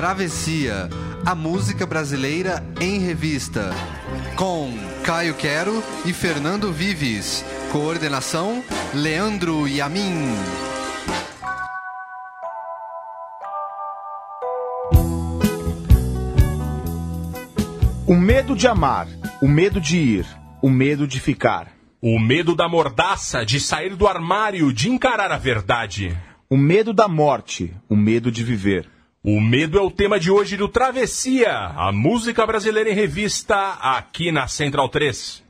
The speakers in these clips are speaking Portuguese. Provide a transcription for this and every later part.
Travessia, a música brasileira em revista. Com Caio Quero e Fernando Vives. Coordenação: Leandro Yamin. O medo de amar, o medo de ir, o medo de ficar. O medo da mordaça, de sair do armário, de encarar a verdade. O medo da morte, o medo de viver. O medo é o tema de hoje do Travessia, a música brasileira em revista, aqui na Central 3.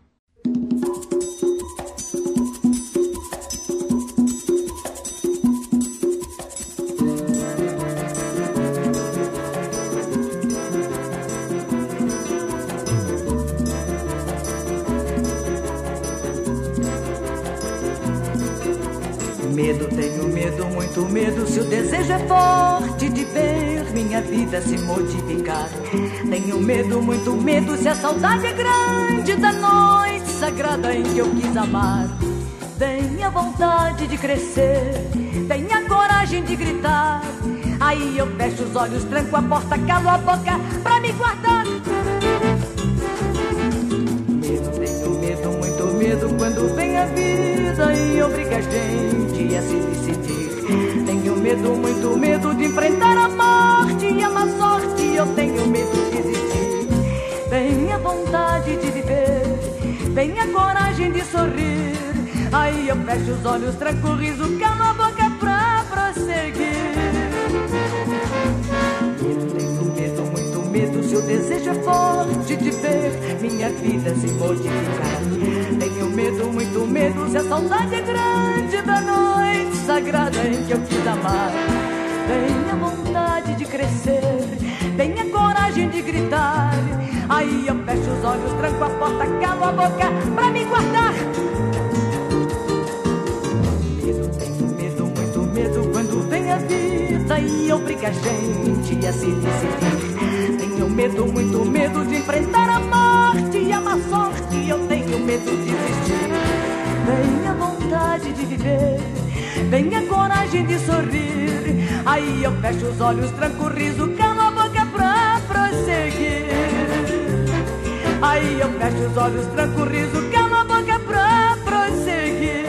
Medo, tenho medo, muito medo. Se o desejo é forte de ver minha vida se modificar. Tenho medo, muito medo. Se a saudade é grande da noite sagrada em que eu quis amar. Tenha vontade de crescer, tenha coragem de gritar. Aí eu fecho os olhos, tranco a porta, calo a boca pra me guardar. Medo, tenho medo, muito medo quando vem a vida e obriga a gente a se decidir. Tenho medo, muito medo de enfrentar a morte e a má sorte. Eu tenho medo de existir. Tenha vontade de viver, tenha coragem de sorrir. Aí eu fecho os olhos, tranco o riso, calo a boca pra prosseguir. O desejo é forte de ver minha vida se modificar. Tenho medo, muito medo. Se a saudade é grande da noite sagrada em que eu quis amar. Tenha vontade de crescer, tenha coragem de gritar. Aí eu fecho os olhos, tranco a porta, calo a boca pra me guardar. Medo, tenho medo, muito medo quando vem a vida e obriga a gente a se decidir. Tenho medo, muito medo de enfrentar a morte e a má sorte. Eu tenho medo de existir. Tenha vontade de viver, tenha coragem de sorrir. Aí eu fecho os olhos, tranco o riso, calo a boca pra prosseguir. Aí eu fecho os olhos, tranco o riso, calo a boca pra prosseguir.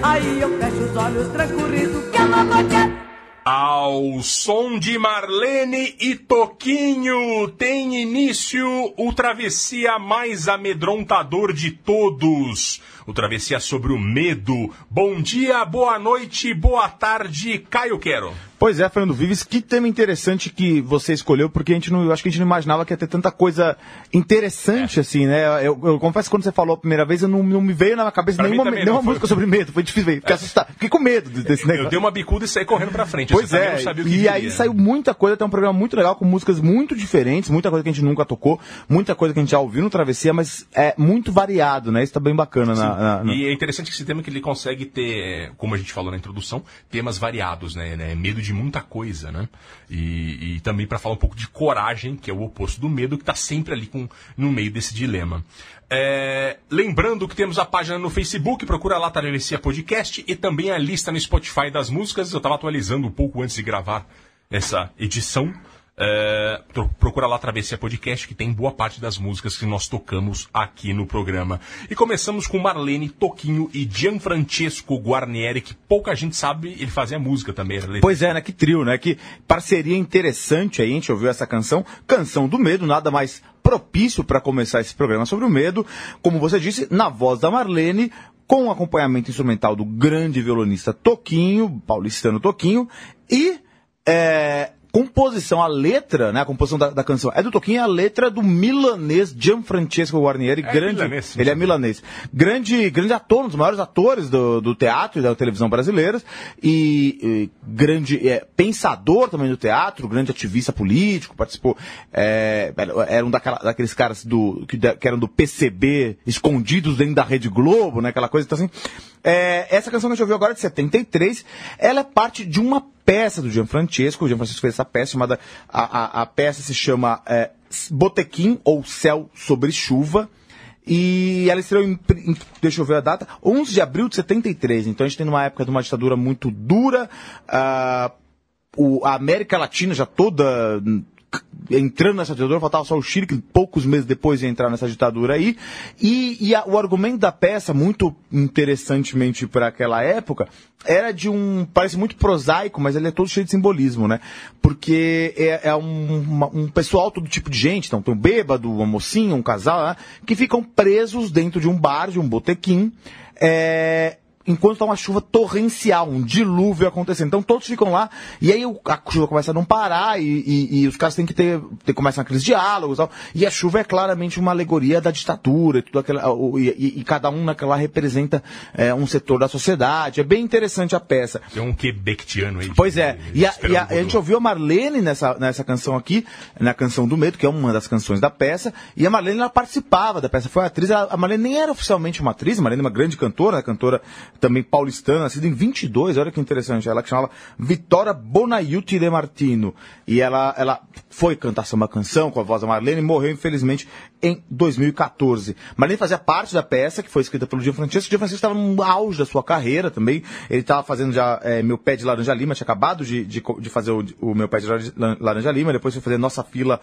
Aí eu fecho os olhos, tranco o riso, calo a boca. Ao som de Marlene e Toquinho tem início o Travessia mais amedrontador de todos. O Travessia sobre o medo. Bom dia, boa noite, boa tarde, Caio Quero. Pois é, Fernando Vives, que tema interessante que você escolheu, porque a gente não, eu acho que a gente não imaginava que ia ter tanta coisa interessante É. assim, né? Eu, eu confesso que quando você falou a primeira vez, eu não, não me veio na cabeça Pra nenhuma, nenhuma música sobre medo. Foi difícil, fiquei assustado, fiquei com medo desse Eu negócio. dei uma bicuda e saí correndo pra frente. Pois é, não sabia o que e aí saiu muita coisa, tem um programa muito legal com músicas muito diferentes, muita coisa que a gente nunca tocou, muita coisa que a gente já ouviu no Travessia, mas é muito variado, né? Isso tá bem bacana na, na- na- E é interessante esse tema que ele consegue ter, como a gente falou na introdução, temas variados, né? né? Medo de muita coisa, né? E, e também para falar um pouco de coragem, que é o oposto do medo, que está sempre ali com, no meio desse dilema. É, lembrando que temos a página no Facebook, procura lá Travessia Podcast e também a lista no Spotify das músicas. Eu estava atualizando um pouco antes de gravar essa edição. É, procura lá Travessia Podcast, que tem boa parte das músicas que nós tocamos aqui no programa. E começamos com Marlene Toquinho e Gianfrancesco Guarnieri, que pouca gente sabe, ele fazia música também. Era Pois é, né? Que trio, né? Que parceria interessante aí, a gente ouviu essa canção, Canção do Medo, nada mais propício para começar esse programa sobre o medo. Como você disse, na voz da Marlene, com o acompanhamento instrumental do grande violonista Toquinho, paulistano Toquinho, e é, composição, a letra, né? A composição da, da canção é do Toquinho, a letra do milanês Gianfrancesco Guarnieri, É grande. milanês, sim, ele é milanês. Grande, grande ator, um dos maiores atores do, do teatro e da televisão brasileiras. E, e grande é, pensador também do teatro, grande ativista político, participou. É, era um daquela, daqueles caras do, que, que eram do PCB, escondidos dentro da Rede Globo, né? Aquela coisa. Então, assim, é, essa canção que a gente ouviu agora, de 73, ela é parte de uma peça do Gianfrancesco. O Gianfrancesco fez essa peça chamada. A, a, a peça se chama é, Botequim ou Céu sobre Chuva. E ela estreou em, em- deixa eu ver a data, 11 de abril de 73. Então a gente tem numa época de uma ditadura muito dura, ah, o, a América Latina já toda entrando nessa ditadura, faltava só o Chile, que poucos meses depois ia entrar nessa ditadura aí. E, e a, o argumento da peça, muito interessantemente para aquela época, era de um. parece muito prosaico, mas ele é todo cheio de simbolismo, né? Porque é, é um, uma, um pessoal, todo tipo de gente, então tem um bêbado, uma mocinha, um casal, né, que ficam presos dentro de um bar, de um botequim. É, enquanto está uma chuva torrencial, um dilúvio acontecendo. Então todos ficam lá, e aí a chuva começa a não parar, e, e, e os caras têm que ter, ter começam aqueles diálogos e tal. E a chuva é claramente uma alegoria da ditadura, e, tudo aquela, e, e cada um naquela representa é, um setor da sociedade. É bem interessante a peça. É um quebectiano aí. Pois é, e, a, a, a, gente ouviu a Marlene nessa, nessa canção aqui, na canção do Medo, que é uma das canções da peça, e a Marlene ela participava da peça, foi atriz, a Marlene nem era oficialmente uma atriz, a Marlene é uma grande cantora, cantora também paulistana, nascida em 22, olha que interessante, ela que chamava Vitória Bonaiuti de Martino. E ela, ela foi cantar samba canção com a voz da Marlene e morreu, infelizmente, em 2014. Marlene fazia parte da peça, que foi escrita pelo Dia Francesco. O Dia Francesco estava no auge da sua carreira também. Ele estava fazendo já é, Meu Pé de Laranja Lima, tinha acabado de, de, de fazer o, o, Meu Pé de Laranja Lima, depois foi fazer Nossa Filha,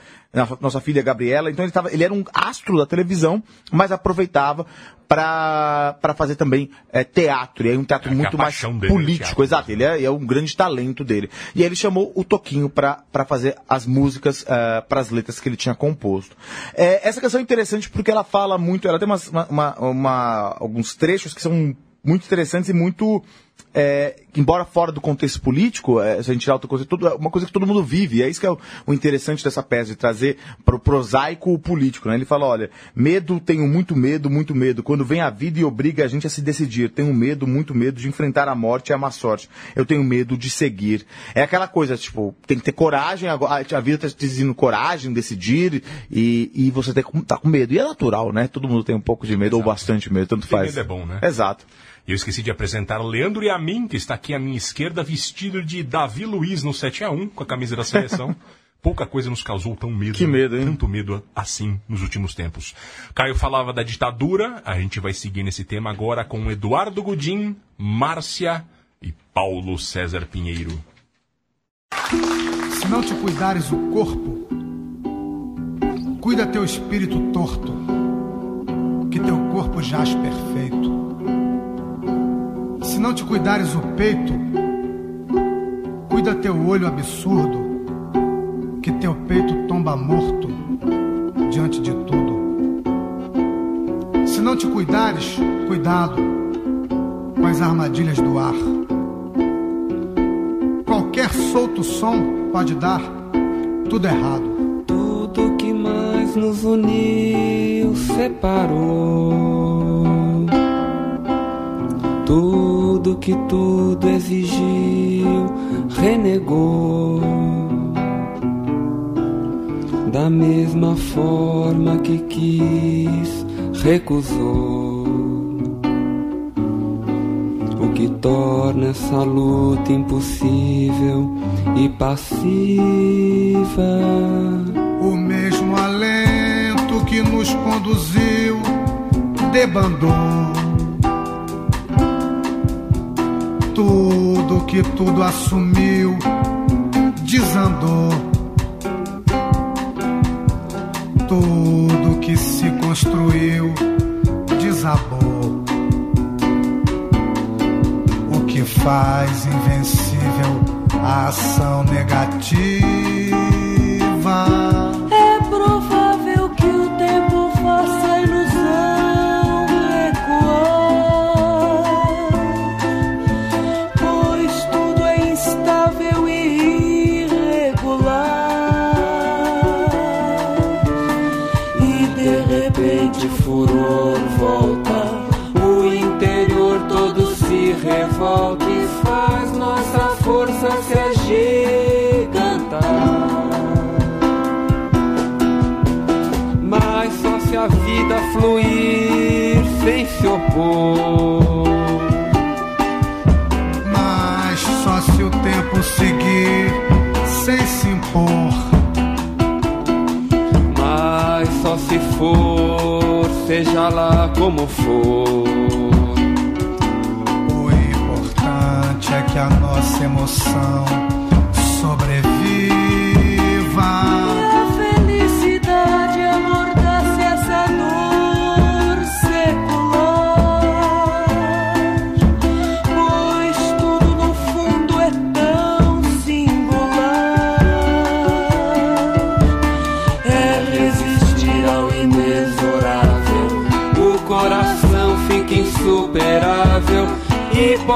Nossa Filha Gabriela. Então ele, tava, ele era um astro da televisão, mas aproveitava para fazer também é, teatro. E aí um teatro é, muito mais político, exato. Ele é, é, um grande talento dele. E aí ele chamou o Toquinho para fazer as músicas uh, é, para as letras que ele tinha composto. É, essa canção é interessante porque ela fala muito, ela tem umas, uma, uma, uma, alguns trechos que são muito interessantes e muito é, embora fora do contexto político, é, se a gente tirar outra coisa, tudo, é uma coisa que todo mundo vive. E é isso que é o, o interessante dessa peça, de trazer para o prosaico o político. Né? Ele fala, olha, medo, tenho muito medo, muito medo. Quando vem a vida e obriga a gente a se decidir. Tenho medo, muito medo de enfrentar a morte e a má sorte. Eu tenho medo de seguir. É aquela coisa, tipo, tem que ter coragem, a, a vida está te dizendo coragem, decidir, e, e você tem, tá com medo. E é natural, né? Todo mundo tem um pouco de medo, Exato. ou bastante medo, tanto tem faz. Medo é bom, né? Exato. E eu esqueci de apresentar Leandro e a mim, que está aqui à minha esquerda, vestido de Davi Luiz no 7 a 1 com a camisa da seleção. Pouca coisa nos causou tão medo. Que medo, hein? Tanto medo assim nos últimos tempos. Caio falava da ditadura, a gente vai seguir nesse tema agora com Eduardo Gudim, Márcia e Paulo César Pinheiro. Se não te cuidares o corpo, cuida teu espírito torto, que teu corpo jaz perfeito se não te cuidares o peito, cuida teu olho absurdo, que teu peito tomba morto diante de tudo. Se não te cuidares, cuidado com as armadilhas do ar. Qualquer solto som pode dar tudo errado. Tudo que mais nos uniu separou. Tudo que tudo exigiu, renegou. Da mesma forma que quis, recusou. O que torna essa luta impossível e passiva. O mesmo alento que nos conduziu debandou tudo que tudo assumiu, desandou. Tudo que se construiu, desabou. O que faz invencível a ação negativa. Mas só se o tempo seguir sem se impor. Mas só se for, seja lá como for. O importante é que a nossa emoção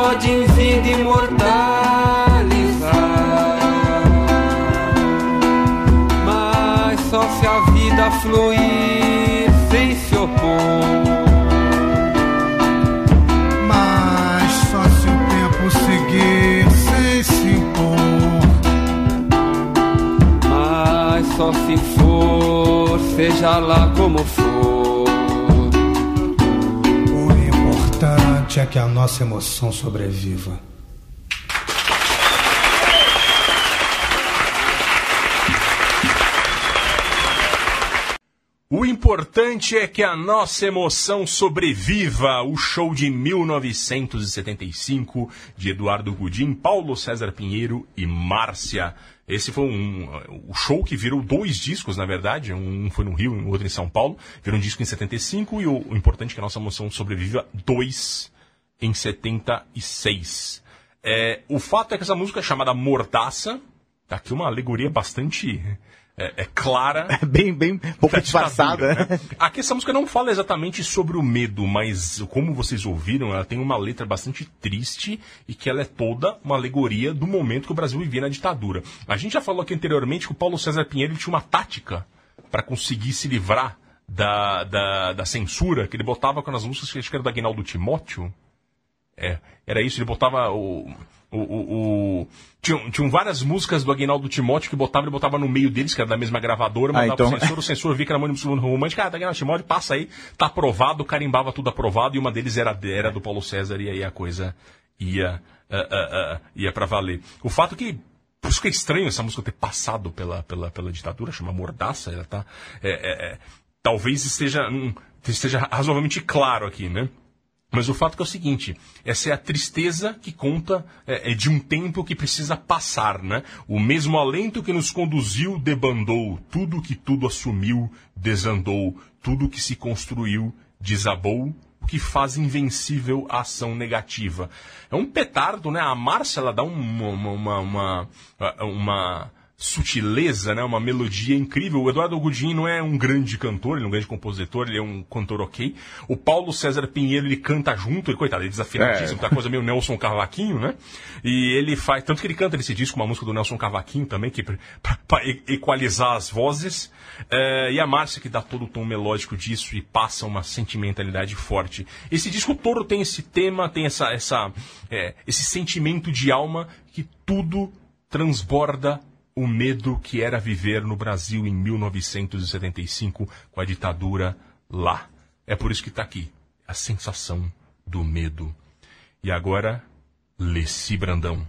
pode em vida imortalizar. Mas só se a vida fluir sem se opor. Mas só se o tempo seguir sem se impor. Mas só se for, seja lá como for. É que a nossa emoção sobreviva. O importante é que a nossa emoção sobreviva. O show de 1975 de Eduardo Gudim, Paulo César Pinheiro e Márcia. Esse foi um, o show que virou dois discos, na verdade. Um foi no Rio e um outro em São Paulo. Virou um disco em 75 e o, o importante é que a nossa emoção sobreviva. Dois em 76. É, o fato é que essa música é chamada Mordaça, tá aqui uma alegoria bastante é, é clara. É bem, bem, pouco disfarçada. Né? Aqui essa música não fala exatamente sobre o medo, mas como vocês ouviram, ela tem uma letra bastante triste e que ela é toda uma alegoria do momento que o Brasil vivia na ditadura. A gente já falou aqui anteriormente que o Paulo César Pinheiro tinha uma tática para conseguir se livrar da, da, da, censura, que ele botava com as músicas que era do Aguinaldo Timóteo, é, era isso, ele botava o. o, o, o tinham, tinham várias músicas do Aguinaldo Timóteo que botava, ele botava no meio deles, que era da mesma gravadora, mandava ah, então... pro censor, o censor via que era muito romântico, ah, tá Aguinaldo Timóteo, passa aí, tá aprovado, carimbava tudo aprovado, e uma deles era, era do Paulo César, e aí a coisa ia, uh, uh, uh, ia para valer. O fato que por isso que é estranho essa música ter passado pela, pela, pela ditadura, chama Mordaça, ela tá. É, é, é, talvez esteja, um, esteja razoavelmente claro aqui, né? Mas o fato é, é o seguinte, essa é a tristeza que conta é, é, de um tempo que precisa passar, né? O mesmo alento que nos conduziu debandou, tudo que tudo assumiu desandou, tudo que se construiu desabou, o que faz invencível a ação negativa. É um petardo, né? A Márcia, ela dá uma, uma, uma, uma sutileza, né? Uma melodia incrível. O Eduardo Godin não é um grande cantor, ele é um grande compositor, ele é um cantor ok. O Paulo César Pinheiro, ele canta junto, ele, coitado, ele é desafinadíssimo, é. tá coisa meio Nelson Cavaquinho, né? E ele faz, tanto que ele canta nesse disco uma música do Nelson Cavaquinho também, que pra, pra equalizar as vozes. É, e a Márcia que dá todo o tom melódico disso e passa uma sentimentalidade forte. Esse disco todo tem esse tema, tem essa, essa, é, esse sentimento de alma que tudo transborda o medo que era viver no Brasil em 1975 com a ditadura lá. É por isso que está aqui a sensação do medo. E agora, Leci Brandão.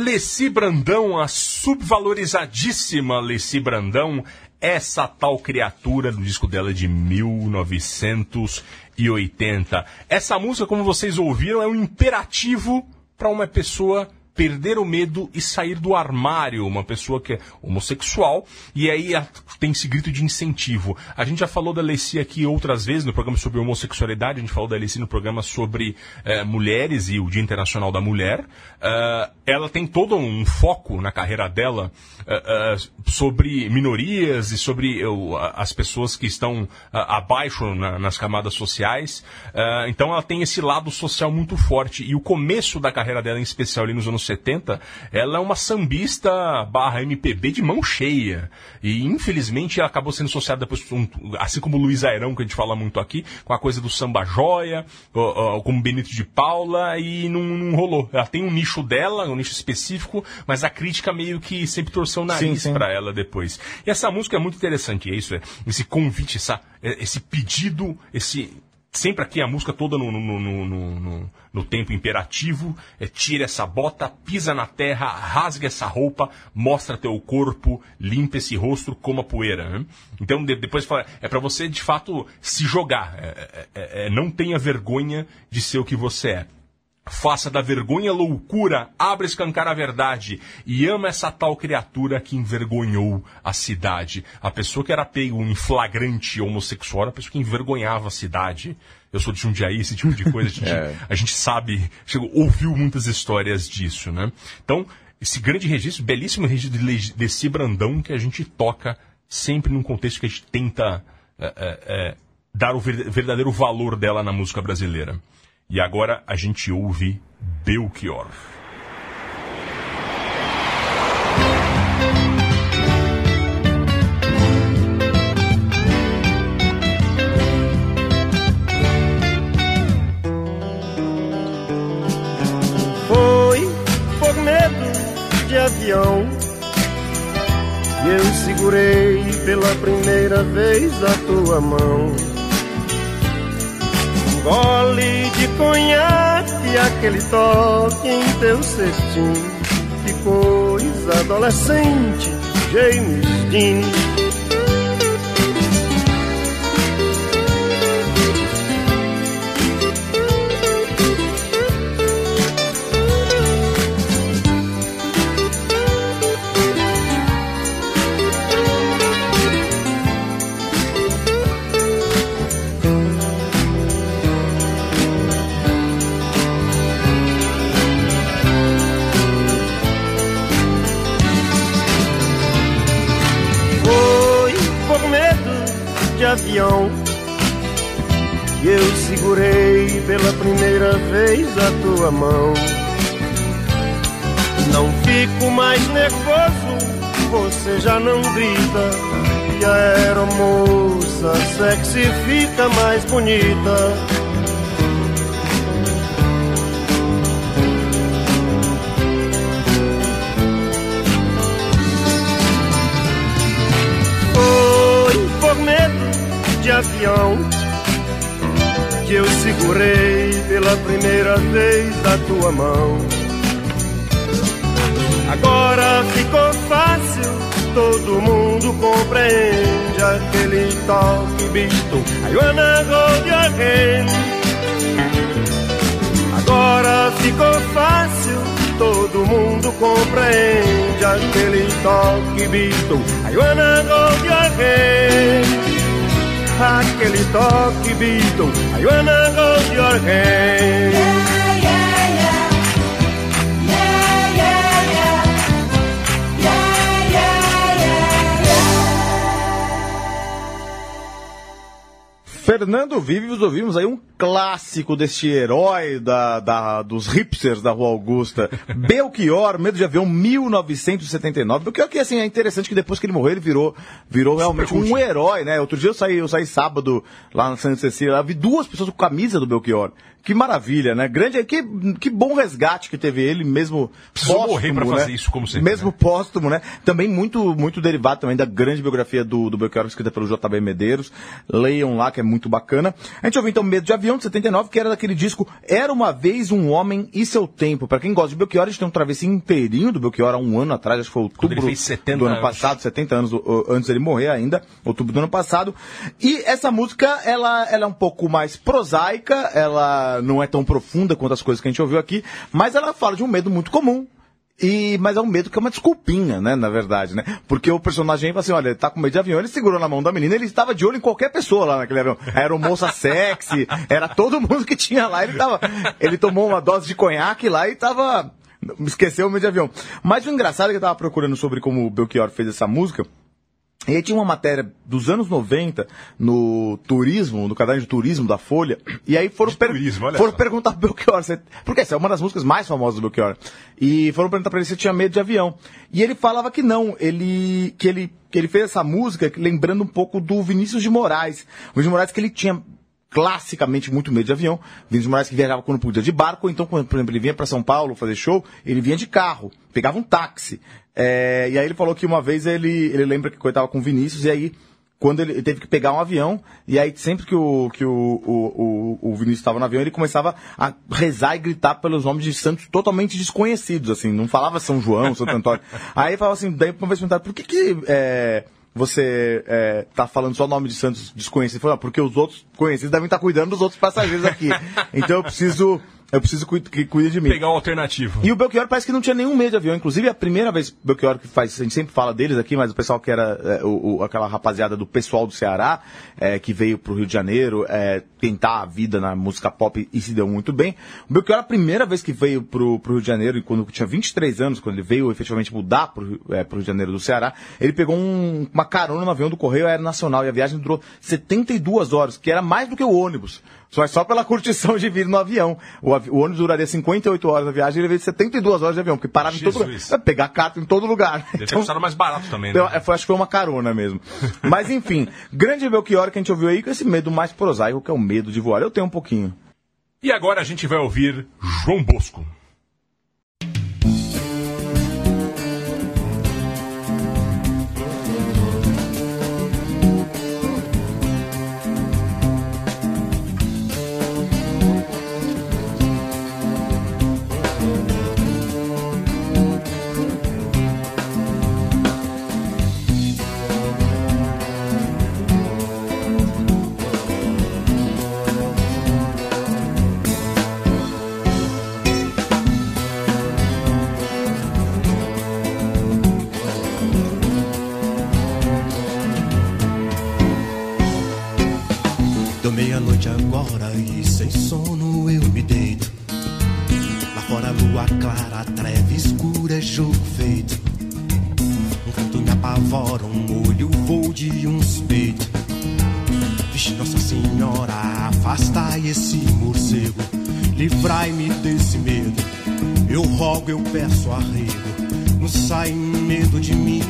Leci Brandão, a subvalorizadíssima Leci Brandão, essa tal criatura do disco dela de 1980. Essa música, como vocês ouviram, é um imperativo para uma pessoa perder o medo e sair do armário, uma pessoa que é homossexual, e aí tem esse grito de incentivo. A gente já falou da Leci aqui outras vezes no programa sobre homossexualidade, a gente falou da Leci no programa sobre eh, mulheres e o Dia Internacional da Mulher. Uh, ela tem todo um foco na carreira dela uh, uh, sobre minorias e sobre as pessoas que estão abaixo na, nas camadas sociais. então ela tem esse lado social muito forte. E o começo da carreira dela, em especial ali nos anos 70, ela é uma sambista barra MPB de mão cheia. E infelizmente ela acabou sendo associada depois, assim como Luiz Airão, que a gente fala muito aqui, com a coisa do samba joia, como Benito de Paula, e não, não rolou. Ela tem um nicho dela, um nicho específico, mas a crítica meio que sempre torceu o nariz para ela depois. E essa música é muito interessante, é isso, é esse convite, essa, é, esse pedido, esse sempre aqui a música toda no, no, no, no, tempo imperativo, é tira essa bota, pisa na terra, rasga essa roupa, mostra teu corpo, limpa esse rosto como a poeira. Né? Então de, depois fala, é para você de fato se jogar, é, é, é, é, não tenha vergonha de ser o que você é. Faça da vergonha loucura, abra escancar a verdade e ama essa tal criatura que envergonhou a cidade. A pessoa que era pego em flagrante homossexual era a pessoa que envergonhava a cidade. Eu sou de Jundiaí, esse tipo de coisa, a gente, é. a gente sabe, chegou, ouviu muitas histórias disso, né? Então, esse grande registro, belíssimo registro de Leci Brandão que a gente toca sempre num contexto que a gente tenta é, é dar o verdadeiro valor dela na música brasileira. E agora a gente ouve Belchior. Foi por medo de avião e eu segurei pela primeira vez a tua mão gole de conhaque, aquele toque em teu cetim. Que coisa adolescente, James Dean. Segurei pela primeira vez a tua mão. Não fico mais nervoso, você já não grita. E a aeromoça sexy fica mais bonita. de avião que eu segurei pela primeira vez a tua mão. Agora ficou fácil, todo mundo compreende aquele toque hold your hand. Agora ficou fácil, todo mundo compreende aquele toque bisto. I wanna hold your aquele toque Beatle. I wanna hold your hand. Fernando Vives, ouvimos aí um clássico deste herói da, da, dos hipsters da Rua Augusta, Belchior, Medo de Avião, 1979. Belchior que assim, é interessante que depois que ele morreu, ele virou, virou realmente um herói, né? Outro dia eu saí, eu saí sábado lá na Santa Cecília, vi duas pessoas com camisa do Belchior. Que maravilha, né? Grande, que, que bom resgate que teve ele, mesmo Precisou póstumo, morrer pra fazer né? isso, como sempre. Mesmo né? póstumo, né? Também muito, muito derivado também da grande biografia do, do Belchior, escrita pelo JB Medeiros. Leiam lá, que é muito bacana. A gente ouviu então Medo de Avião, Avião de 79, que era daquele disco Era Uma Vez Um Homem e Seu Tempo. Pra quem gosta de Belchior, a gente tem um travessinho inteirinho do Belchior há um ano atrás, acho que foi outubro ele fez 70 do ano anos. passado, 70 anos antes dele morrer ainda, outubro do ano passado. E essa música, ela, ela é um pouco mais prosaica, ela não é tão profunda quanto as coisas que a gente ouviu aqui, mas ela fala de um medo muito comum. E, mas é um medo que é uma desculpinha, né, na verdade, né? Porque o personagem fala assim, olha, ele tá com medo de avião, ele segurou na mão da menina, ele estava de olho em qualquer pessoa lá naquele avião. Era uma moça sexy, era todo mundo que tinha lá, ele tava, ele tomou uma dose de conhaque lá e tava, esqueceu o medo de avião. Mas o engraçado é que eu tava procurando sobre como o Belchior fez essa música, e aí tinha uma matéria dos anos 90 no turismo, no caderno de turismo da Folha, e aí foram, per- turismo, foram perguntar pro Belchior, você- porque essa é uma das músicas mais famosas do Belchior, e foram perguntar pra ele se tinha medo de avião. E ele falava que não, ele, que ele, que ele fez essa música lembrando um pouco do Vinícius de Moraes. O Vinícius de Moraes que ele tinha classicamente muito medo de avião. Vinícius Moraes que viajava quando podia de barco, ou então quando, por exemplo, ele vinha para São Paulo fazer show, ele vinha de carro, pegava um táxi. É, e aí ele falou que uma vez ele, ele lembra que coitava com o Vinícius, e aí quando ele, ele teve que pegar um avião, e aí sempre que o, que o, o, o, o Vinícius estava no avião, ele começava a rezar e gritar pelos nomes de santos totalmente desconhecidos, assim, não falava São João, Santo Antônio. aí falava assim, daí uma vez perguntaram, por que que é, você é, tá falando só nome de santos falou, ah, porque os outros conhecidos devem estar cuidando dos outros passageiros aqui. então eu preciso, eu preciso que cuide de mim. Pegar um alternativo. E o Belchior parece que não tinha nenhum medo de avião. Inclusive, a primeira vez que o Belchior que faz, a gente sempre fala deles aqui, mas o pessoal que era é, o, aquela rapaziada do pessoal do Ceará, é, que veio pro Rio de Janeiro é, tentar a vida na música pop e se deu muito bem. O Belchior, a primeira vez que veio pro, pro Rio de Janeiro, e quando tinha 23 anos, quando ele veio efetivamente mudar pro, Rio- é, pro Rio de Janeiro do Ceará, ele pegou um- uma carona no avião do Correio Aeronacional e a viagem durou 72 horas, que era mais do que o ônibus. Só, só pela curtição de vir no avião. O, avi- o ônibus duraria 58 horas a viagem, ele veio 72 horas de avião, porque parava em todo lugar. Jesus. É, Pegar carta em todo lugar. Deve ter custado mais barato também, né? Então, é, foi- acho que foi uma carona mesmo. Mas enfim, grande Belchior que a gente ouviu aí com esse medo mais prosaico, que é o medo de voar. Eu tenho um pouquinho. E agora a gente vai ouvir João Bosco. Agora e sem sono eu me deito. Lá fora a lua clara, a treva escura é jogo feito. Um canto me apavora, um olho voo de uns peitos. Vixe, Nossa Senhora, afastai esse morcego. Livrai-me desse medo. Eu rogo, eu peço arrego. Não sai medo de mim.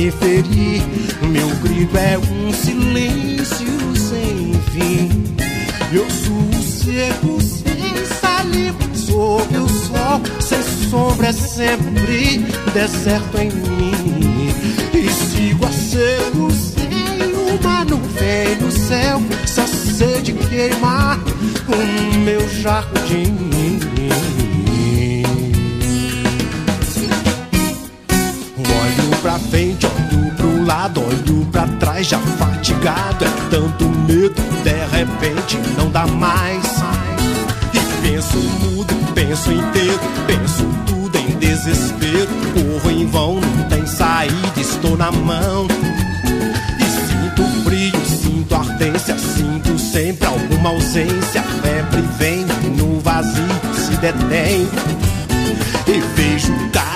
Me ferir. Meu grito é um silêncio sem fim. Eu suo seco sem saliva sob o sol, sem sombra é sempre deserto em mim. E sigo a seco sem uma nuvem no céu, só sei de queimar o meu jardim. Lado, olho pra trás, já fatigado. É tanto medo, de repente não dá mais. E penso mudo, penso inteiro, penso tudo em desespero. Corro em vão, não tem saída, estou na mão. E sinto frio, sinto ardência, sinto sempre alguma ausência. Febre vem no vazio, se detém. E vejo caras,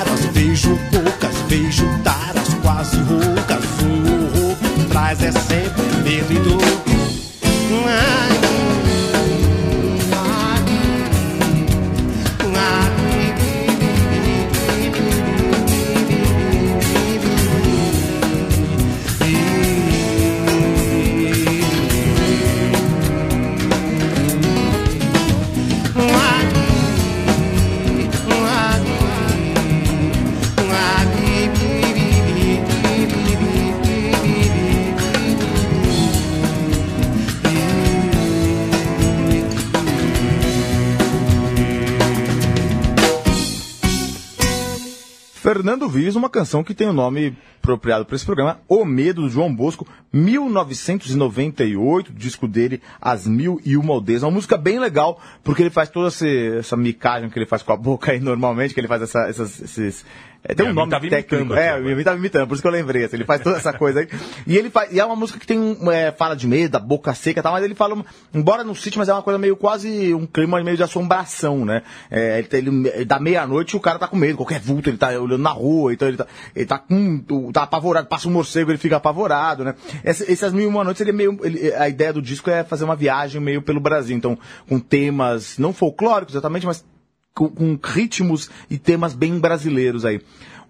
Vives, uma canção que tem o nome apropriado para esse programa, O Medo, do João Bosco, 1998, disco dele, As Mil e Uma Aldeias. Uma música bem legal, porque ele faz toda esse- essa micagem que ele faz com a boca aí normalmente, que ele faz essa- essas, esses... é, tem É, um nome técnico. É, o Yumi tava imitando, por isso que eu lembrei. assim, ele faz toda essa coisa aí. E ele faz, e é uma música que tem, é, fala de medo, da boca seca e tal, mas ele fala, embora não cite, mas é uma coisa meio quase um clima meio de assombração, né? É, ele, ele, ele dá meia-noite o cara tá com medo, qualquer vulto, ele tá olhando na rua, então ele tá, ele tá com, tá apavorado, passa um morcego, ele fica apavorado, né? Essa- essas mil e uma noites, ele é meio, ele- a ideia do disco é fazer uma viagem meio pelo Brasil, então, com temas, não folclóricos exatamente, mas com, com ritmos e temas bem brasileiros aí.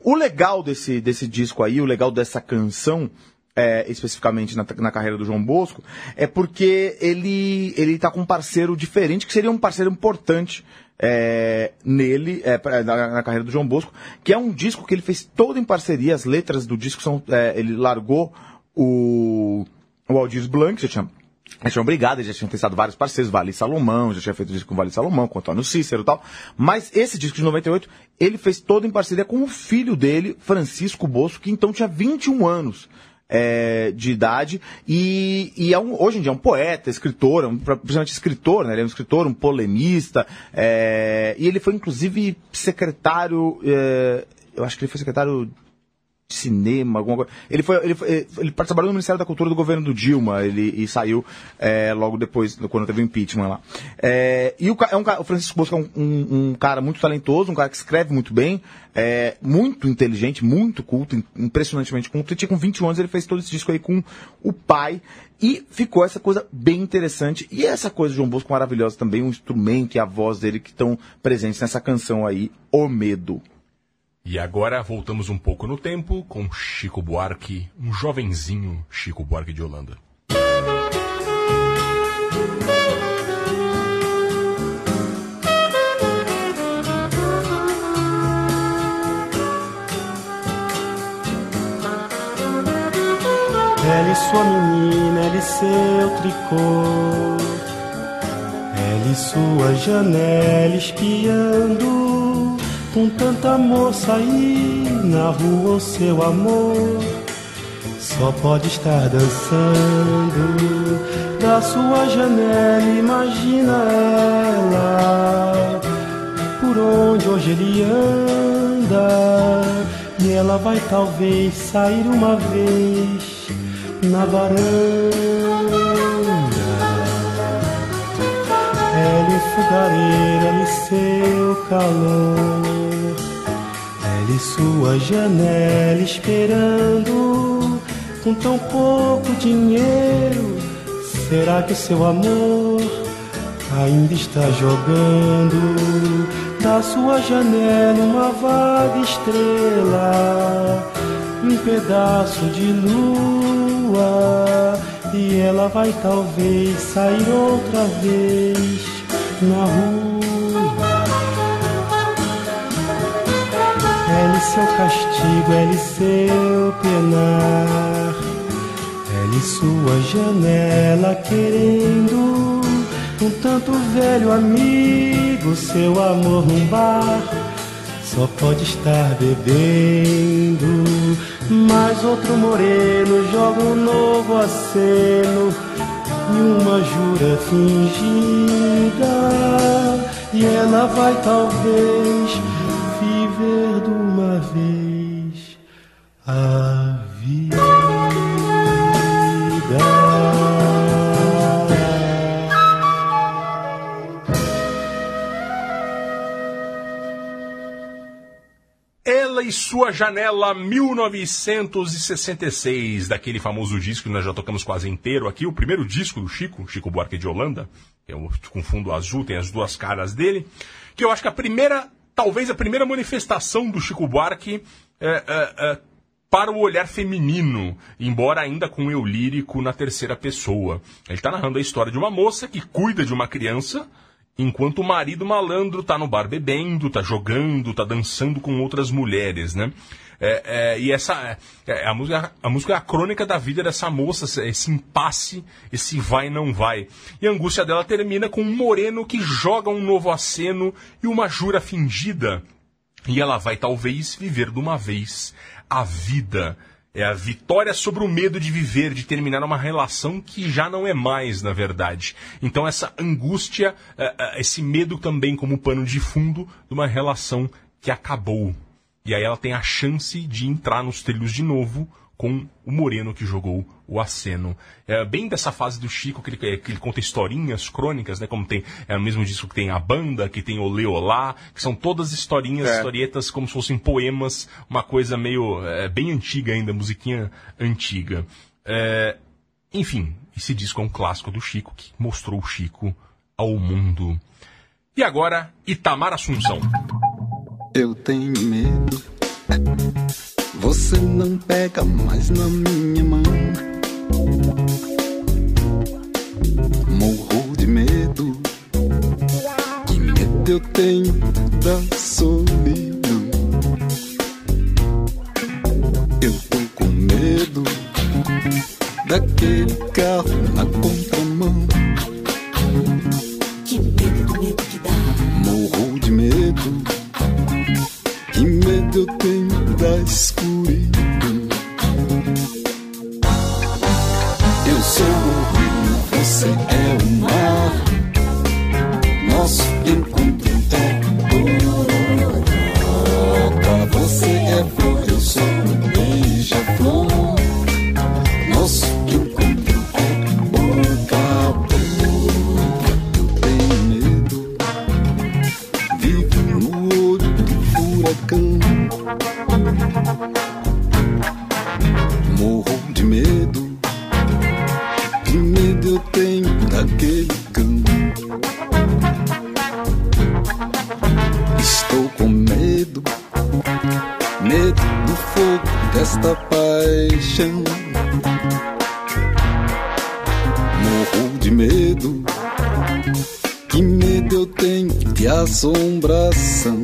O legal desse, desse disco aí, o legal dessa canção, é, especificamente na, na carreira do João Bosco, é porque ele, ele tá com um parceiro diferente, que seria um parceiro importante é, nele, é, na, na carreira do João Bosco, que é um disco que ele fez todo em parceria, as letras do disco são, é, ele largou o, o Aldir Blanc, já tinha já eles já tinham testado vários parceiros, Vale Salomão, já tinha feito disco com Vale Salomão, com Antônio Cícero e tal. Mas esse disco de 98, ele fez todo em parceria com o filho dele, Francisco Bosco, que então tinha 21 anos. é, de idade e, e é um, hoje em dia é um poeta, escritor, é um, principalmente escritor, né? Ele é um escritor, um polemista é, e ele foi inclusive secretário, é, eu acho que ele foi secretário cinema, alguma coisa. Ele foi, ele, foi, ele trabalhou no Ministério da Cultura do governo do Dilma, ele e saiu é, logo depois, quando teve o impeachment lá. É, e o, é um, o Francisco Bosco é um, um- um cara muito talentoso, um cara que escreve muito bem, é, muito inteligente, muito culto, im- impressionantemente culto. E tinha com 21 anos ele fez todo esse disco aí com o pai. E ficou essa coisa bem interessante. E essa coisa de João Bosco maravilhosa também, o instrumento e a voz dele que estão presentes nessa canção aí, O Medo. E agora voltamos um pouco no tempo com Chico Buarque, um jovenzinho Chico Buarque de Holanda. Ela e sua menina, ela e seu tricô. Ela e sua janela espiando. Com tanta moça aí na rua, o seu amor só pode estar dançando. Da sua janela, imagina ela. Por onde hoje ele anda e ela vai talvez sair uma vez na varanda. Ela fogareira e seu calor, ela e sua janela esperando com tão pouco dinheiro. Será que seu amor ainda está jogando da sua janela uma vaga estrela, um pedaço de lua? E ela vai talvez sair outra vez na rua. Ela e seu castigo, ela e seu penar, ela e sua janela querendo um tanto velho amigo, seu amor num bar só pode estar bebendo. Mas outro moreno joga um novo aceno e uma jura fingida. E ela vai talvez viver de uma vez a vida. E sua janela 1966, daquele famoso disco que nós já tocamos quase inteiro aqui, o primeiro disco do Chico, Chico Buarque de Holanda, que é o, com fundo azul, tem as duas caras dele, que eu acho que a primeira, talvez a primeira manifestação do Chico Buarque é, é, é, para o olhar feminino, embora ainda com eu lírico na terceira pessoa. Ele está narrando a história de uma moça que cuida de uma criança, enquanto o marido malandro tá no bar bebendo, tá jogando, tá dançando com outras mulheres, né? É, é, e essa é, a, música, a música é a crônica da vida dessa moça, esse impasse, esse vai não vai. E a angústia dela termina com um moreno que joga um novo aceno e uma jura fingida. E ela vai talvez viver de uma vez a vida. É a vitória sobre o medo de viver, de terminar uma relação que já não é mais, na verdade. Então, essa angústia, esse medo também como pano de fundo de uma relação que acabou. E aí ela tem a chance de entrar nos trilhos de novo com o Moreno que jogou o aceno. É bem dessa fase do Chico que ele, que ele conta historinhas, crônicas, né? Como tem é o mesmo disco que tem a banda, que tem o Leolá, que são todas historinhas, é. historietas como se fossem poemas, uma coisa meio é, bem antiga ainda, musiquinha antiga. É, enfim, esse disco é um clássico do Chico que mostrou o Chico ao mundo. E agora, Itamar Assunção. Eu tenho medo você não pega mais na minha mão. Morro de medo. Que medo eu tenho da solidão. Eu tô com medo daquele carro na contramão. Assombração.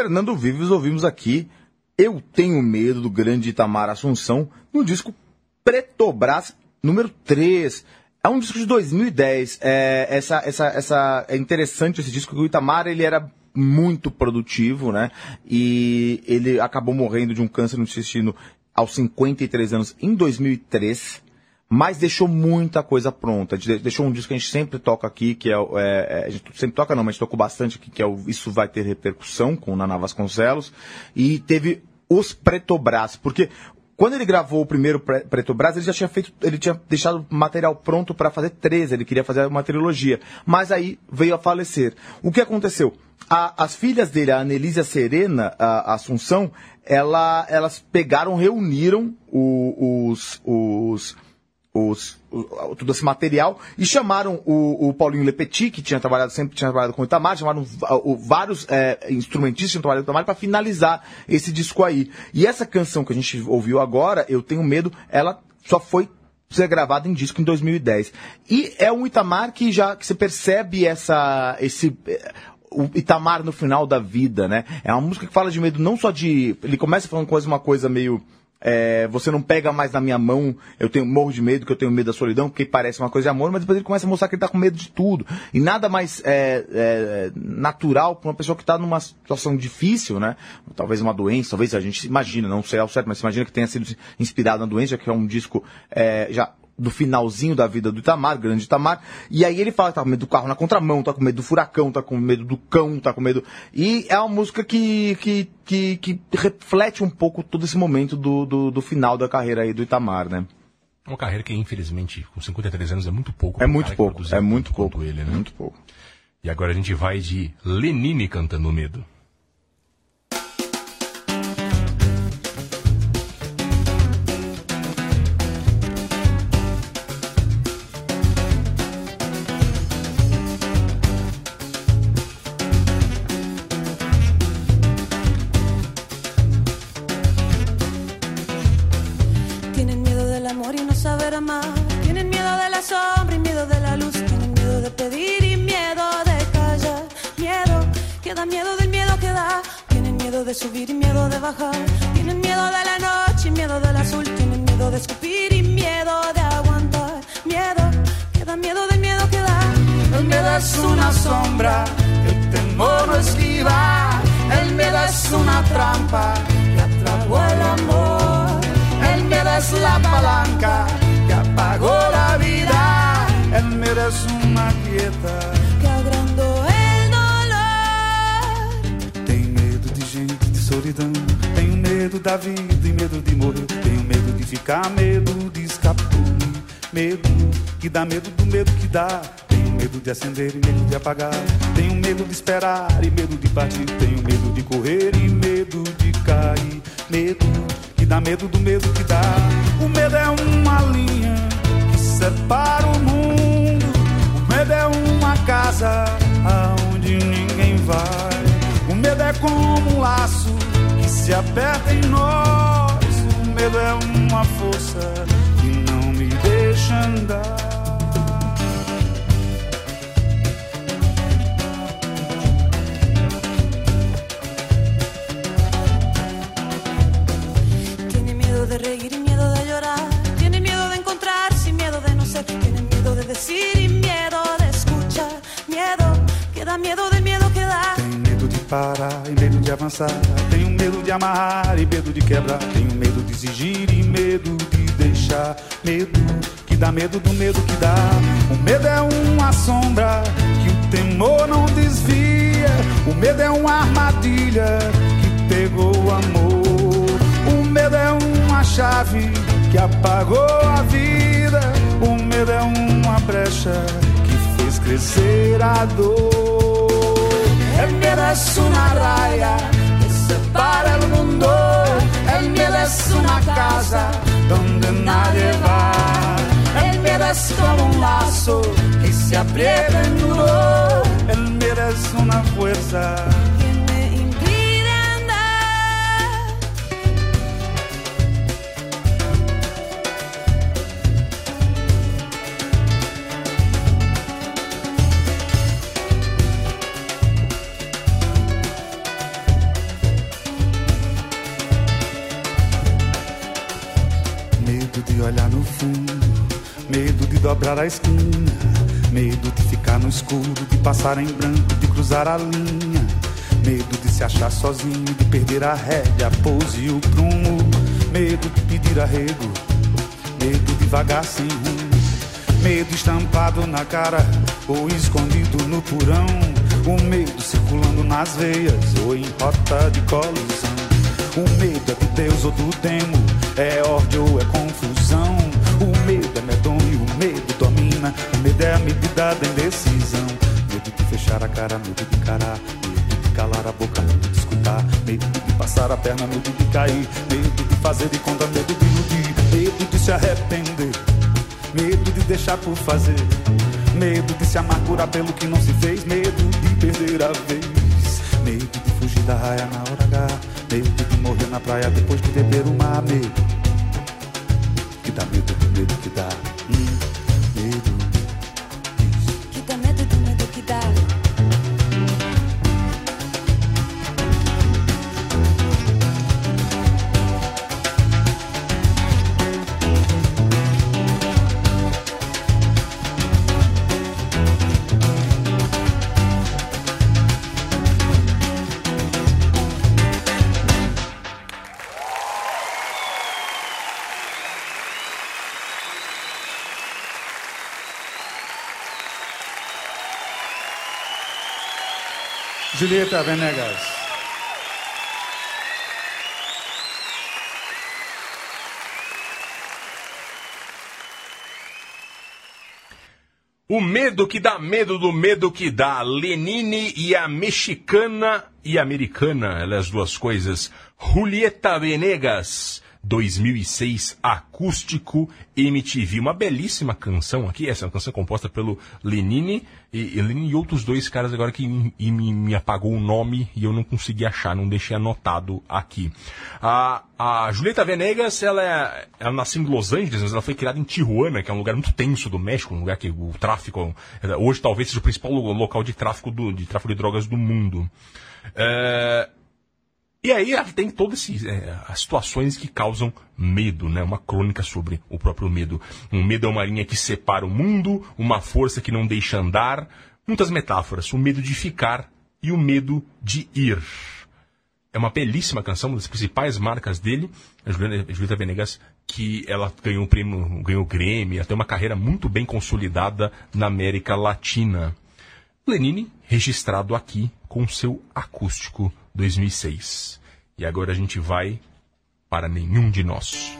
Fernando Vives, ouvimos aqui Eu Tenho Medo do grande Itamar Assunção no disco Pretobras número 3. É um disco de 2010. É, essa, essa, essa, é interessante esse disco, porque o Itamar ele era muito produtivo, né? E ele acabou morrendo de um câncer no intestino aos 53 anos em 2003 mas deixou muita coisa pronta. De- Deixou um disco que a gente sempre toca aqui, que é, é, é, a gente sempre toca não, mas a gente tocou bastante aqui, que é o Isso Vai Ter Repercussão, com o Naná Vasconcelos, e teve os Pretobras, porque quando ele gravou o primeiro Pre- Pretobras, ele já tinha feito, ele tinha deixado material pronto para fazer 13, ele queria fazer uma trilogia, mas aí veio a falecer. O que aconteceu? A- as filhas dele, a Anelise e a Serena, a, a Assunção, ela, elas pegaram, reuniram o- os, os os, o- todo esse material e chamaram o, o Paulinho Lepetit, que tinha trabalhado sempre tinha trabalhado com o Itamar, chamaram o- vários é, instrumentistas que tinham trabalhado com o Itamar para finalizar esse disco aí. E essa canção que a gente ouviu agora, Eu Tenho Medo, ela só foi ser gravada em disco em 2010. E é um Itamar que já que você percebe essa esse eh, o Itamar no final da vida, né? É uma música que fala de medo não só de ele começa falando coisa uma coisa meio é, você não pega mais na minha mão, eu tenho morro de medo, que eu tenho medo da solidão, porque parece uma coisa de amor, mas depois ele começa a mostrar que ele tá com medo de tudo. E nada mais é, é, natural para uma pessoa que está numa situação difícil, né? Talvez uma doença, talvez a gente imagina, não sei ao certo, mas imagina que tenha sido inspirado na doença, que é um disco é, já do finalzinho da vida do Itamar, grande Itamar, e aí ele fala que tá com medo do carro na contramão, tá com medo do furacão, tá com medo do cão, tá com medo. E é uma música que, que, que, que reflete um pouco todo esse momento do, do, do final da carreira aí do Itamar, né? Uma carreira que, infelizmente, com 53 anos é muito pouco. É muito pouco, é muito pouco, Ele, né? muito pouco. E agora a gente vai de Lenine cantando Medo. O medo é uma armadilha que pegou o amor. O medo é uma chave que apagou a vida. O medo é uma brecha que fez crescer a dor. El miedo es una raya que separa el mundo. El miedo es una casa donde nadie va. El miedo es como un lazo que se aprieta en nudo. Es una fuerza me impide andar. Medo de olhar no fundo, medo de dobrar a esquina, medo de ficar no escuro, de passar em branco, de cruzar a linha, medo de se achar sozinho, de perder a rédea, a pose e o prumo, medo de pedir arrego, medo de vagar sem rumo, medo estampado na cara ou escondido no porão, o medo circulando nas veias ou em rota de colisão. O medo é de Deus ou do demo, é ódio ou é confusão. Medida da indecisão. Medo de fechar a cara, medo de encarar, medo de calar a boca, medo de escutar, medo de passar a perna, medo de cair, medo de fazer de conta, medo de iludir, medo de se arrepender, medo de deixar por fazer, medo de se amargurar pelo que não se fez, medo de perder a vez, medo de fugir da raia na hora H, medo de morrer na praia depois de beber o mar, medo que dá medo, medo que dá, hum, Julieta Venegas. O medo que dá medo do medo que dá. Lenine e a mexicana e americana, elas duas coisas. Julieta Venegas, 2006, acústico MTV. Uma belíssima canção aqui. Essa é uma canção composta pelo Lenine e, e, Lenine e outros dois caras agora que me, e me, me apagou o nome e eu não consegui achar, não deixei anotado aqui. A, a Julieta Venegas, ela, é, ela nasceu em Los Angeles, mas ela foi criada em Tijuana, que é um lugar muito tenso do México, um lugar que o tráfico, hoje talvez seja o principal local de tráfico, do, de tráfico de drogas do mundo. É, e aí ela tem todas é, as situações que causam medo, né? Uma crônica sobre o próprio medo. Um medo é uma linha que separa o mundo, uma força que não deixa andar. Muitas metáforas. O medo de ficar e o medo de ir. É uma belíssima canção, uma das principais marcas dele, a Julieta, Julieta Venegas, que ela ganhou o prêmio, ganhou o Grammy, ela tem uma carreira muito bem consolidada na América Latina. Lenine, registrado aqui com seu acústico 2006. E agora a gente vai para nenhum de nós.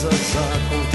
Coisas aconteciam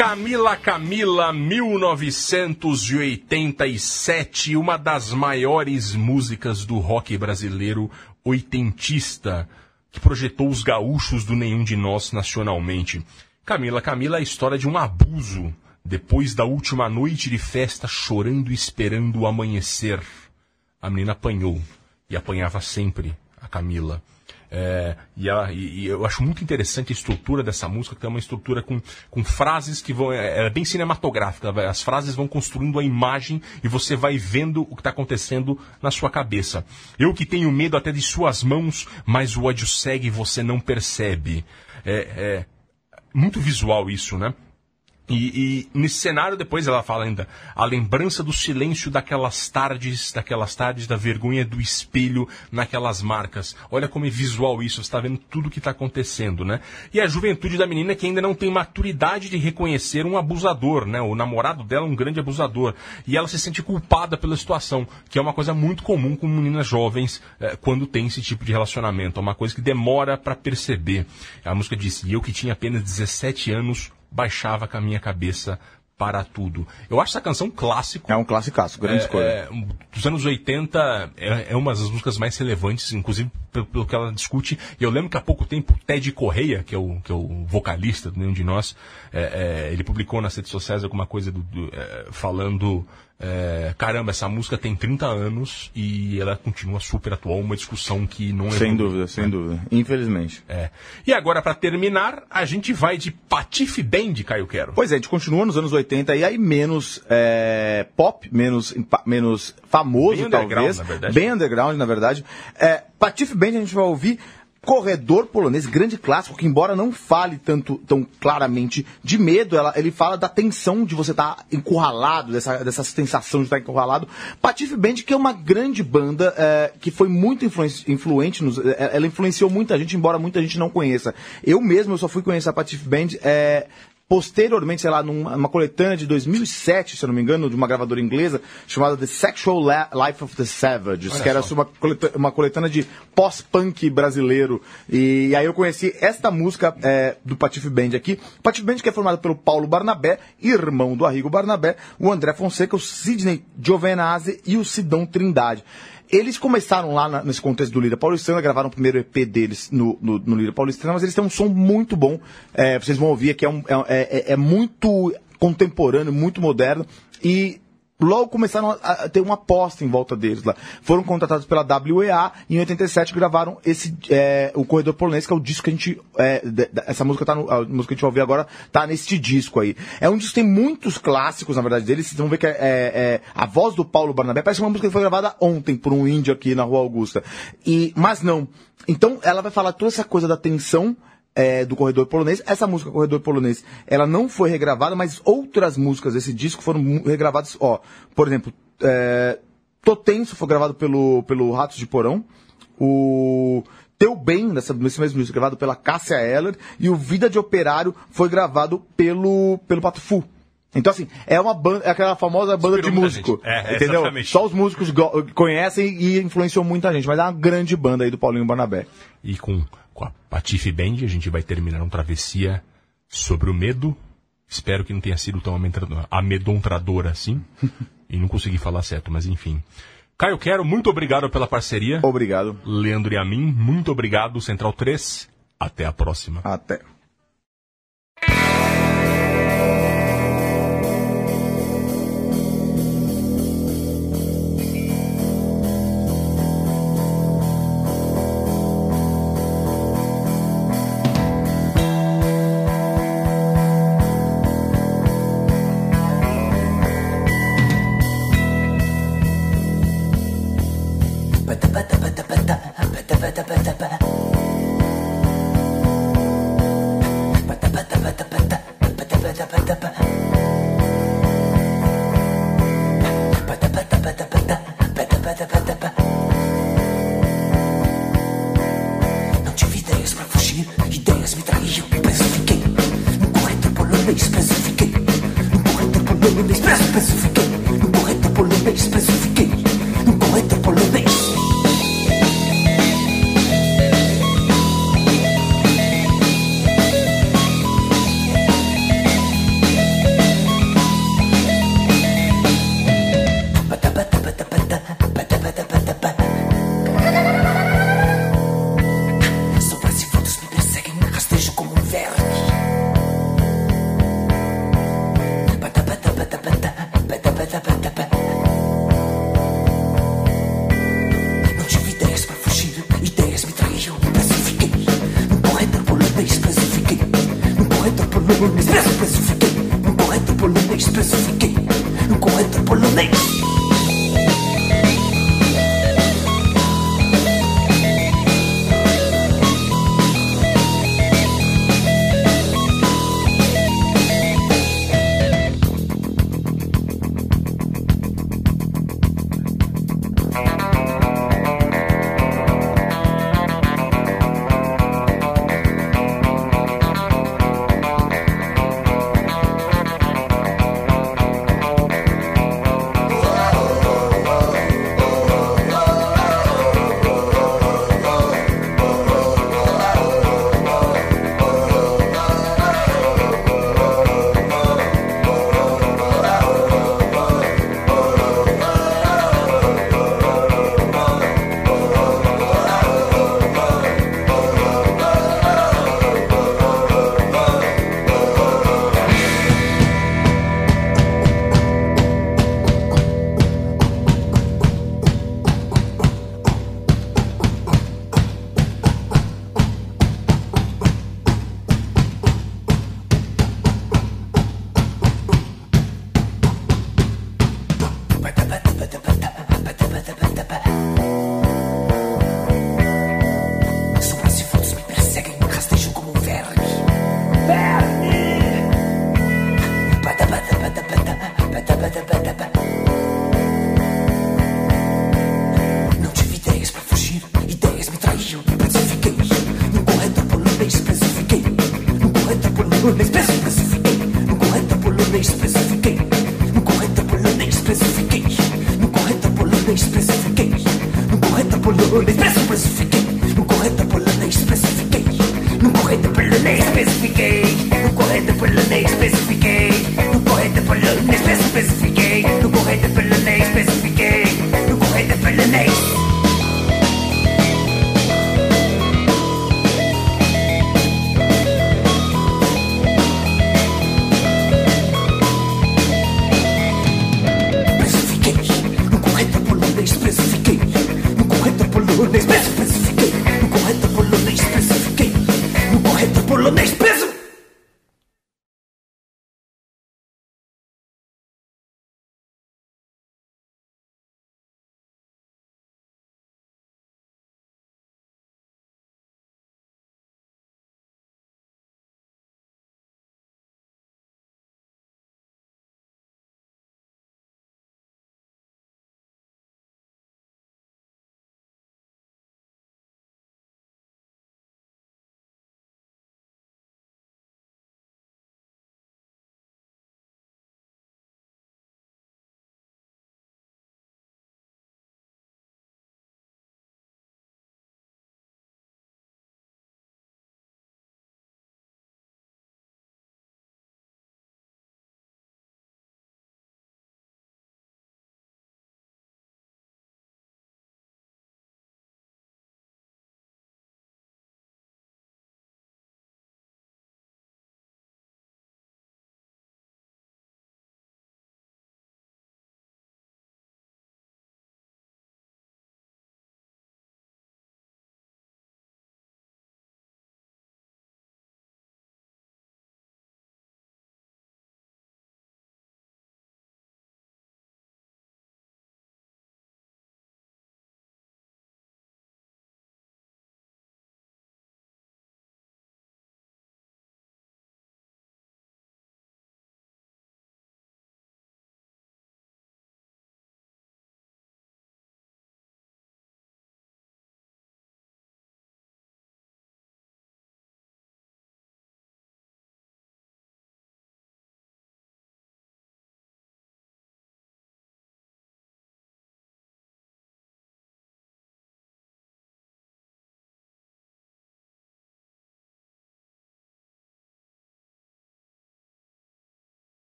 Camila Camila, 1987, uma das maiores músicas do rock brasileiro oitentista, que projetou os gaúchos do nenhum de nós nacionalmente. Camila Camila é a história de um abuso, depois da última noite de festa chorando e esperando o amanhecer. A menina apanhou, e apanhava sempre, a Camila. É, e, ela- e- e eu acho muito interessante a estrutura dessa música, que tem uma estrutura com, com frases que vão. É, é bem cinematográfica. As frases vão construindo a imagem e você vai vendo o que está acontecendo na sua cabeça. Eu que tenho medo até de suas mãos, mas o ódio segue e você não percebe. É, é muito visual isso, né? E, e nesse cenário, depois ela fala ainda, a lembrança do silêncio daquelas tardes, daquelas tardes da vergonha do espelho naquelas marcas. Olha como é visual isso, você está vendo tudo o que está acontecendo, né? E a juventude da menina que ainda não tem maturidade de reconhecer um abusador, né? O namorado dela é um grande abusador. E ela se sente culpada pela situação, que é uma coisa muito comum com meninas jovens eh, quando tem esse tipo de relacionamento. É uma coisa que demora para perceber. A música diz, e eu que tinha apenas 17 anos, baixava com a minha cabeça para tudo. Eu acho essa canção um clássico. É um classicaço, grande É, escolha. é, dos anos 80, é, é uma das músicas mais relevantes, inclusive pelo, pelo que ela discute. E eu lembro que há pouco tempo, Ted Correia, que é o, que é o vocalista do Nenhum de Nós, é, é, ele publicou nas redes sociais alguma coisa do, do, é, falando. É, caramba, essa música tem 30 anos e ela continua super atual, uma discussão que não é. Sem dúvida, sem dúvida. Infelizmente. É. E agora, para terminar, a gente vai de Patife Band, Caio Quero. Pois é, a gente continua nos anos 80 e aí menos é, pop, menos, menos famoso, Bem underground, talvez. na verdade. Bem underground, na verdade. É, Patife Band a gente vai ouvir Corredor Polonês, grande clássico, que embora não fale tanto tão claramente de medo, ela, ele fala da tensão de você estar encurralado, dessa, dessa sensação de estar encurralado. Patife Band, que é uma grande banda é, que foi muito influenci- influente, nos, é, ela influenciou muita gente, embora muita gente não conheça. Eu mesmo, eu só fui conhecer a Patife Band é, posteriormente, sei lá, numa numa coletânea de 2007, se eu não me engano, de uma gravadora inglesa, chamada The Sexual La- Life of the Savages, Olha que era só. uma, coleta- uma coletânea de pós-punk brasileiro. E, aí eu conheci esta música é, do Patife Band aqui. Patife Band que é formado pelo Paulo Barnabé, irmão do Arrigo Barnabé, o André Fonseca, o Sidney Giovenazzi e o Sidão Trindade. Eles começaram lá na- nesse contexto do Lira Paulistana, gravaram o primeiro EP deles no, no, no Lira Paulistana, mas eles têm um som muito bom. É, vocês vão ouvir que é, um- é, é- é muito contemporâneo, muito moderno. E logo começaram a, ter uma aposta em volta deles lá. Foram contratados pela WEA e em 87 gravaram esse é, o Corredor Polonês, que é o disco que a gente. é, essa música tá no, a música que a gente vai ouvir agora tá neste disco aí. É um disco que tem muitos clássicos, na verdade, deles. Vocês vão ver que é, é- é a voz do Paulo Barnabé parece uma música que foi gravada ontem por um índio aqui na Rua Augusta. E, mas não. Então ela vai falar toda essa coisa da tensão é, do Corredor Polonês. Essa música Corredor Polonês, ela não foi regravada, mas outras músicas desse disco foram regravadas, ó, por exemplo, é, Tô Tenso foi gravado pelo, pelo Ratos de Porão, o Teu Bem, nessa, nesse mesmo disco, gravado pela Cássia Eller, e o Vida de Operário foi gravado pelo, pelo Pato Fu. Então, assim, é uma banda, é aquela famosa banda Inspirou de músico. É, entendeu? exatamente. Só os músicos conhecem e influenciou muita gente, mas é uma grande banda aí do Paulinho Barnabé. E com, com a Patife Band, a gente vai terminar uma travessia sobre o medo. Espero que não tenha sido tão amedra- amedrontador assim. e não consegui falar certo, mas enfim. Caio Quero, muito obrigado pela parceria. Obrigado. Leandro e a mim, muito obrigado. Central 3, até a próxima. Até.